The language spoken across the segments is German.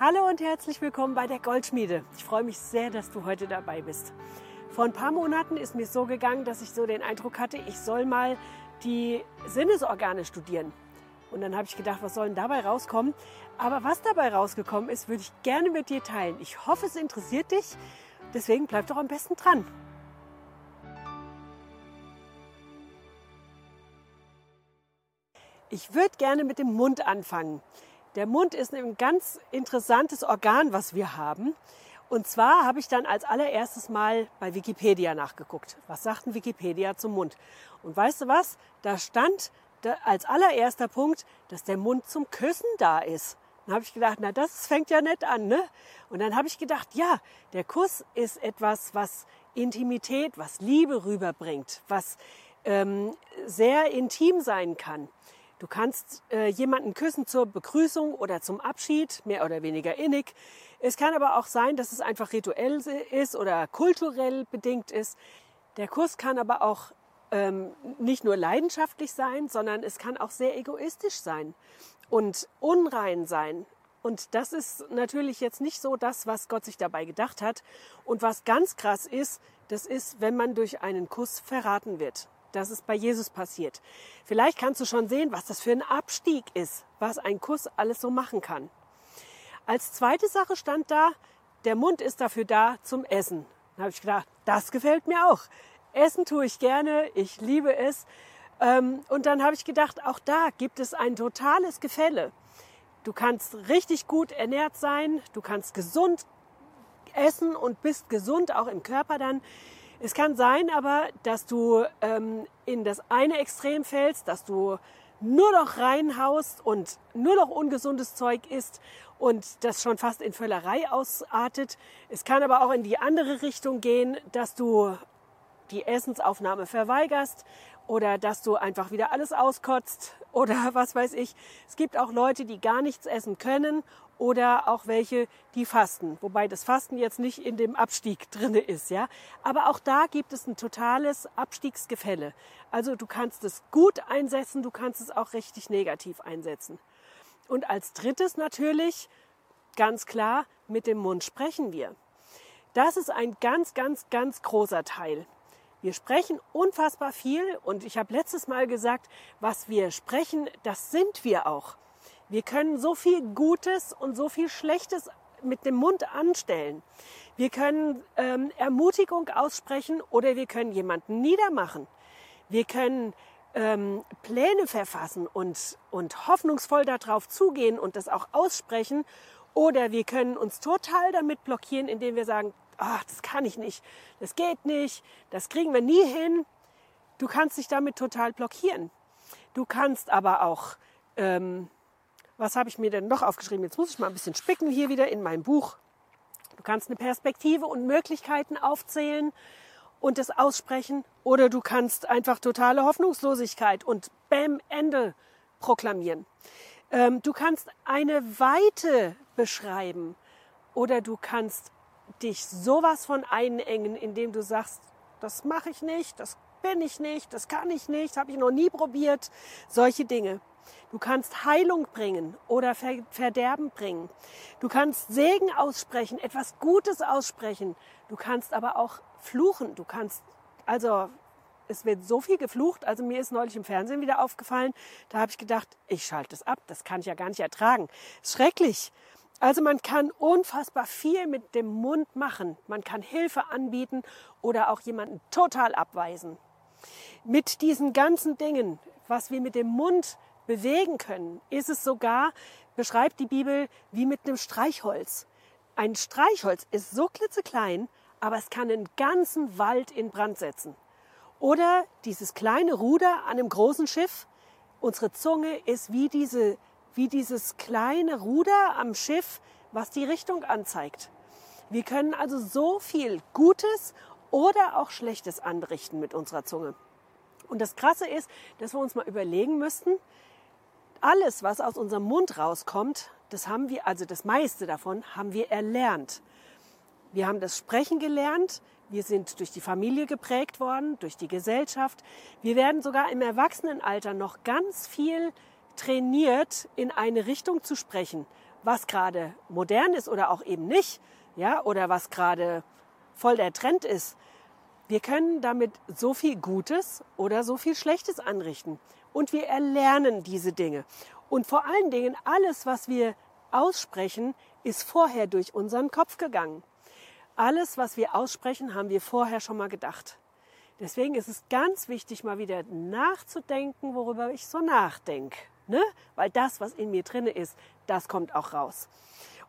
Hallo und herzlich willkommen bei der Goldschmiede. Ich freue mich sehr, dass du heute dabei bist. Vor ein paar Monaten ist mir so gegangen, dass ich so den Eindruck hatte, ich soll mal die Sinnesorgane studieren. Und dann habe ich gedacht, was soll denn dabei rauskommen? Aber was dabei rausgekommen ist, würde ich gerne mit dir teilen. Ich hoffe, es interessiert dich. Deswegen bleib doch am besten dran. Ich würde gerne mit dem Mund anfangen. Der Mund ist ein ganz interessantes Organ, was wir haben. Und zwar habe ich dann als allererstes mal bei Wikipedia nachgeguckt. Was sagt denn Wikipedia zum Mund? Und weißt du was? Da stand als allererster Punkt, dass der Mund zum Küssen da ist. Dann habe ich gedacht, na das fängt ja nett an, ne? Und dann habe ich gedacht, ja, der Kuss ist etwas, was Intimität, was Liebe rüberbringt, was ähm, sehr intim sein kann. Du kannst äh, jemanden küssen zur Begrüßung oder zum Abschied, mehr oder weniger innig. Es kann aber auch sein, dass es einfach rituell ist oder kulturell bedingt ist. Der Kuss kann aber auch ähm, nicht nur leidenschaftlich sein, sondern es kann auch sehr egoistisch sein und unrein sein. Und das ist natürlich jetzt nicht so das, was Gott sich dabei gedacht hat. Und was ganz krass ist, das ist, wenn man durch einen Kuss verraten wird. Das ist bei Jesus passiert. Vielleicht kannst du schon sehen, was das für ein Abstieg ist, was ein Kuss alles so machen kann. Als zweite Sache stand da, der Mund ist dafür da zum Essen. Da habe ich gedacht, das gefällt mir auch. Essen tue ich gerne, ich liebe es. Ähm, und dann habe ich gedacht, auch da gibt es ein totales Gefälle. Du kannst richtig gut ernährt sein, du kannst gesund essen und bist gesund auch im Körper dann. Es kann sein aber, dass du ähm, in das eine Extrem fällst, dass du nur noch reinhaust und nur noch ungesundes Zeug isst und das schon fast in Völlerei ausartet. Es kann aber auch in die andere Richtung gehen, dass du die Essensaufnahme verweigerst oder dass du einfach wieder alles auskotzt oder was weiß ich. Es gibt auch Leute, die gar nichts essen können oder auch welche, die fasten. Wobei das Fasten jetzt nicht in dem Abstieg drinne ist, ja. Aber auch da gibt es ein totales Abstiegsgefälle. Also du kannst es gut einsetzen, du kannst es auch richtig negativ einsetzen. Und als drittes natürlich, ganz klar, mit dem Mund sprechen wir. Das ist ein ganz, ganz, ganz großer Teil. Wir sprechen unfassbar viel und ich habe letztes Mal gesagt, was wir sprechen, das sind wir auch. Wir können so viel Gutes und so viel Schlechtes mit dem Mund anstellen. Wir können ähm, Ermutigung aussprechen oder wir können jemanden niedermachen. Wir können ähm, Pläne verfassen und, und hoffnungsvoll darauf zugehen und das auch aussprechen. Oder wir können uns total damit blockieren, indem wir sagen, ach, das kann ich nicht, das geht nicht, das kriegen wir nie hin. Du kannst dich damit total blockieren. Du kannst aber auch, ähm, was habe ich mir denn noch aufgeschrieben? Jetzt muss ich mal ein bisschen spicken hier wieder in meinem Buch. Du kannst eine Perspektive und Möglichkeiten aufzählen und das aussprechen. Oder du kannst einfach totale Hoffnungslosigkeit und Bäm, Ende proklamieren. Ähm, du kannst eine Weite beschreiben. Oder du kannst dich sowas von einengen, indem du sagst, das mache ich nicht, das bin ich nicht, das kann ich nicht, habe ich noch nie probiert, solche Dinge. Du kannst Heilung bringen oder Verderben bringen. Du kannst Segen aussprechen, etwas Gutes aussprechen. Du kannst aber auch fluchen. Du kannst, also es wird so viel geflucht. Also mir ist neulich im Fernsehen wieder aufgefallen. Da habe ich gedacht, ich schalte es ab. Das kann ich ja gar nicht ertragen. Schrecklich. Also man kann unfassbar viel mit dem Mund machen. Man kann Hilfe anbieten oder auch jemanden total abweisen. Mit diesen ganzen Dingen, was wir mit dem Mund bewegen können, ist es sogar, beschreibt die Bibel, wie mit einem Streichholz. Ein Streichholz ist so klitzeklein, aber es kann einen ganzen Wald in Brand setzen. Oder dieses kleine Ruder an einem großen Schiff. Unsere Zunge ist wie diese wie dieses kleine Ruder am Schiff, was die Richtung anzeigt. Wir können also so viel Gutes oder auch Schlechtes anrichten mit unserer Zunge. Und das Krasse ist, dass wir uns mal überlegen müssten, alles, was aus unserem Mund rauskommt, das haben wir, also das meiste davon, haben wir erlernt. Wir haben das Sprechen gelernt, wir sind durch die Familie geprägt worden, durch die Gesellschaft. Wir werden sogar im Erwachsenenalter noch ganz viel trainiert, in eine Richtung zu sprechen, was gerade modern ist oder auch eben nicht, ja, oder was gerade voll der Trend ist. Wir können damit so viel Gutes oder so viel Schlechtes anrichten. Und wir erlernen diese Dinge. Und vor allen Dingen alles, was wir aussprechen, ist vorher durch unseren Kopf gegangen. Alles, was wir aussprechen, haben wir vorher schon mal gedacht. Deswegen ist es ganz wichtig, mal wieder nachzudenken, worüber ich so nachdenke. Ne? Weil das, was in mir drinne ist, das kommt auch raus.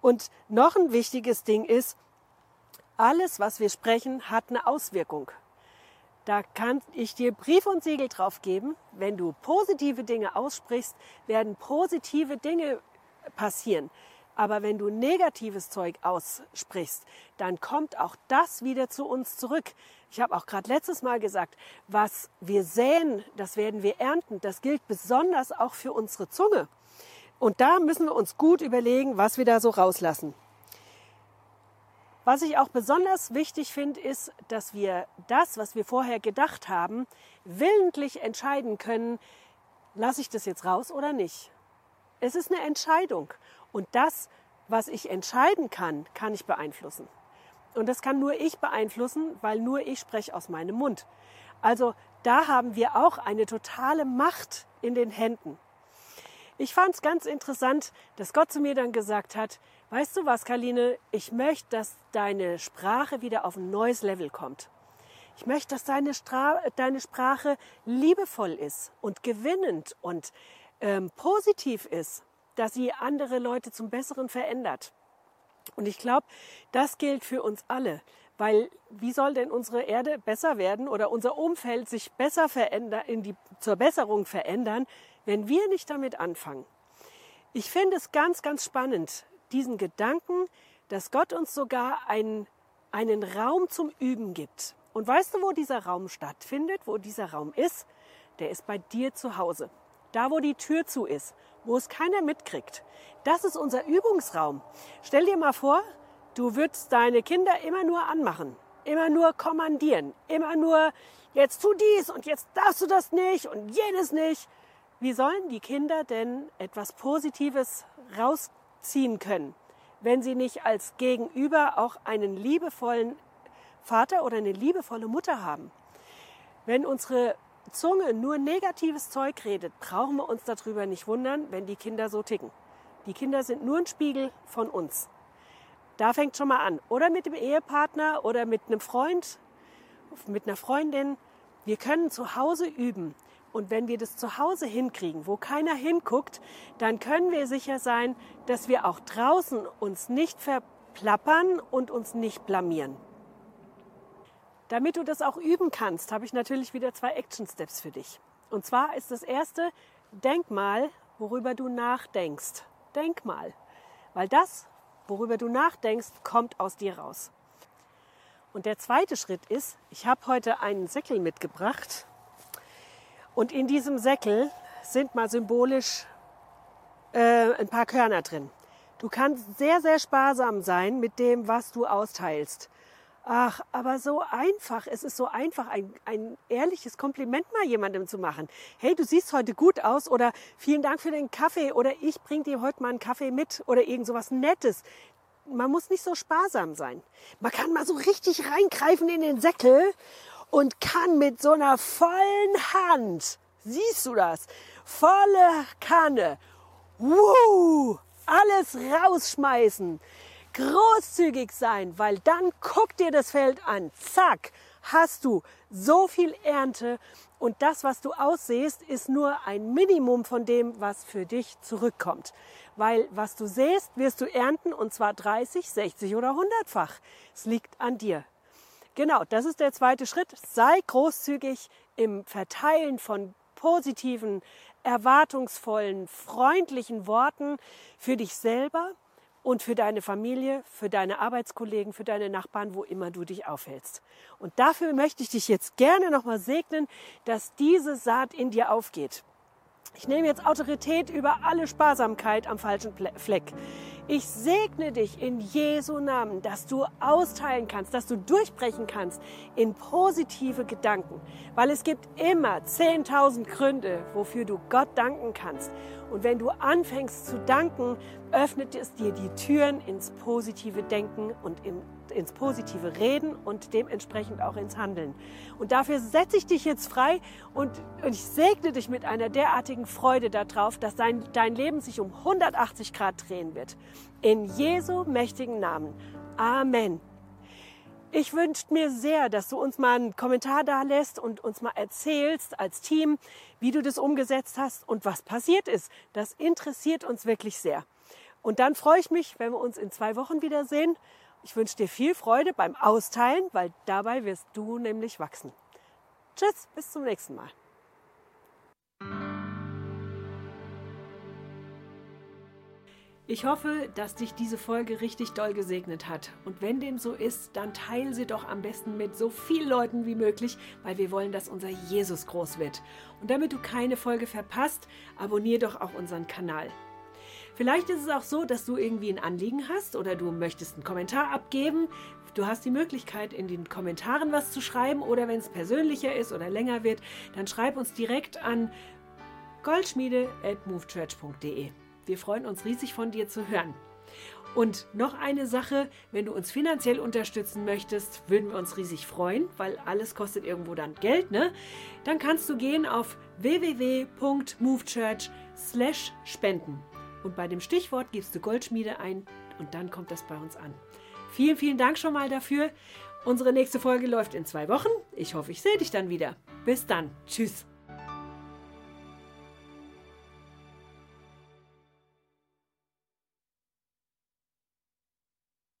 Und noch ein wichtiges Ding ist, alles, was wir sprechen, hat eine Auswirkung. Da kann ich dir Brief und Siegel drauf geben. Wenn du positive Dinge aussprichst, werden positive Dinge passieren. Aber wenn du negatives Zeug aussprichst, dann kommt auch das wieder zu uns zurück. Ich habe auch gerade letztes Mal gesagt, was wir säen, das werden wir ernten. Das gilt besonders auch für unsere Zunge. Und da müssen wir uns gut überlegen, was wir da so rauslassen. Was ich auch besonders wichtig finde, ist, dass wir das, was wir vorher gedacht haben, willentlich entscheiden können, lasse ich das jetzt raus oder nicht. Es ist eine Entscheidung. Und das, was ich entscheiden kann, kann ich beeinflussen. Und das kann nur ich beeinflussen, weil nur ich spreche aus meinem Mund. Also da haben wir auch eine totale Macht in den Händen. Ich fand es ganz interessant, dass Gott zu mir dann gesagt hat, weißt du was, Kaline, ich möchte, dass deine Sprache wieder auf ein neues Level kommt. Ich möchte, dass deine, Stra deine Sprache liebevoll ist und gewinnend und ähm, positiv ist, dass sie andere Leute zum Besseren verändert. Und ich glaube, das gilt für uns alle. Weil wie soll denn unsere Erde besser werden oder unser Umfeld sich besser verändern, in die, zur Besserung verändern, wenn wir nicht damit anfangen. Ich finde es ganz, ganz spannend, diesen Gedanken, dass Gott uns sogar einen, einen Raum zum Üben gibt. Und weißt du, wo dieser Raum stattfindet, wo dieser Raum ist? Der ist bei dir zu Hause. Da, wo die Tür zu ist, wo es keiner mitkriegt. Das ist unser Übungsraum. Stell dir mal vor, du würdest deine Kinder immer nur anmachen, immer nur kommandieren, immer nur jetzt tu dies und jetzt darfst du das nicht und jenes nicht. Wie sollen die Kinder denn etwas Positives rausziehen können, wenn sie nicht als Gegenüber auch einen liebevollen Vater oder eine liebevolle Mutter haben? Wenn unsere Zunge nur negatives Zeug redet, brauchen wir uns darüber nicht wundern, wenn die Kinder so ticken. Die Kinder sind nur ein Spiegel von uns. Da fängt schon mal an. Oder mit dem Ehepartner oder mit einem Freund, mit einer Freundin. Wir können zu Hause üben. Und wenn wir das zu Hause hinkriegen, wo keiner hinguckt, dann können wir sicher sein, dass wir auch draußen uns nicht verplappern und uns nicht blamieren. Damit du das auch üben kannst, habe ich natürlich wieder zwei Action Steps für dich. Und zwar ist das erste, denk mal, worüber du nachdenkst. Denk mal. Weil das, worüber du nachdenkst, kommt aus dir raus. Und der zweite Schritt ist, ich habe heute einen Säckel mitgebracht und in diesem Säckel sind mal symbolisch äh, ein paar Körner drin. Du kannst sehr, sehr sparsam sein mit dem, was du austeilst. Ach, aber so einfach. Es ist so einfach, ein, ein ehrliches Kompliment mal jemandem zu machen. Hey, du siehst heute gut aus oder vielen Dank für den Kaffee oder ich bring dir heute mal einen Kaffee mit oder irgend sowas Nettes. Man muss nicht so sparsam sein. Man kann mal so richtig reingreifen in den Säckel und kann mit so einer vollen Hand, siehst du das, volle Kanne, wuh, alles rausschmeißen, großzügig sein, weil dann guck dir das Feld an, zack, hast du so viel Ernte und das, was du aussehst, ist nur ein Minimum von dem, was für dich zurückkommt. Weil was du sähst, wirst du ernten und zwar 30, 60 oder 100-fach. Es liegt an dir. Genau, das ist der zweite Schritt. Sei großzügig im Verteilen von positiven, erwartungsvollen, freundlichen Worten für dich selber und für deine Familie, für deine Arbeitskollegen, für deine Nachbarn, wo immer du dich aufhältst. Und dafür möchte ich dich jetzt gerne nochmal segnen, dass diese Saat in dir aufgeht. Ich nehme jetzt Autorität über alle Sparsamkeit am falschen Fleck. Ich segne dich in Jesu Namen, dass du austeilen kannst, dass du durchbrechen kannst in positive Gedanken, weil es gibt immer 10.000 Gründe, wofür du Gott danken kannst. Und wenn du anfängst zu danken, öffnet es dir die Türen ins positive Denken und ins positive Reden und dementsprechend auch ins Handeln. Und dafür setze ich dich jetzt frei und, ich segne dich mit einer derartigen Freude darauf, dass dein, dein Leben sich um 180 Grad drehen wird. In Jesu mächtigen Namen. Amen. Ich wünsche mir sehr, dass du uns mal einen Kommentar da lässt und uns mal erzählst als Team, wie du das umgesetzt hast und was passiert ist. Das interessiert uns wirklich sehr. Und dann freue ich mich, wenn wir uns in zwei Wochen wiedersehen. Ich wünsche dir viel Freude beim Austeilen, weil dabei wirst du nämlich wachsen. Tschüss, bis zum nächsten Mal. Ich hoffe, dass dich diese Folge richtig doll gesegnet hat. Und wenn dem so ist, dann teile sie doch am besten mit so vielen Leuten wie möglich, weil wir wollen, dass unser Jesus groß wird. Und damit du keine Folge verpasst, abonniere doch auch unseren Kanal. Vielleicht ist es auch so, dass du irgendwie ein Anliegen hast oder du möchtest einen Kommentar abgeben. Du hast die Möglichkeit, in den Kommentaren was zu schreiben oder wenn es persönlicher ist oder länger wird, dann schreib uns direkt an goldschmiede.movechurch.de. Wir freuen uns riesig von dir zu hören. Und noch eine Sache, wenn du uns finanziell unterstützen möchtest, würden wir uns riesig freuen, weil alles kostet irgendwo dann Geld, ne? Dann kannst du gehen auf www.movechurch/spenden und bei dem Stichwort gibst du Goldschmiede ein und dann kommt das bei uns an. Vielen, vielen Dank schon mal dafür. Unsere nächste Folge läuft in zwei Wochen. Ich hoffe, ich sehe dich dann wieder. Bis dann. Tschüss.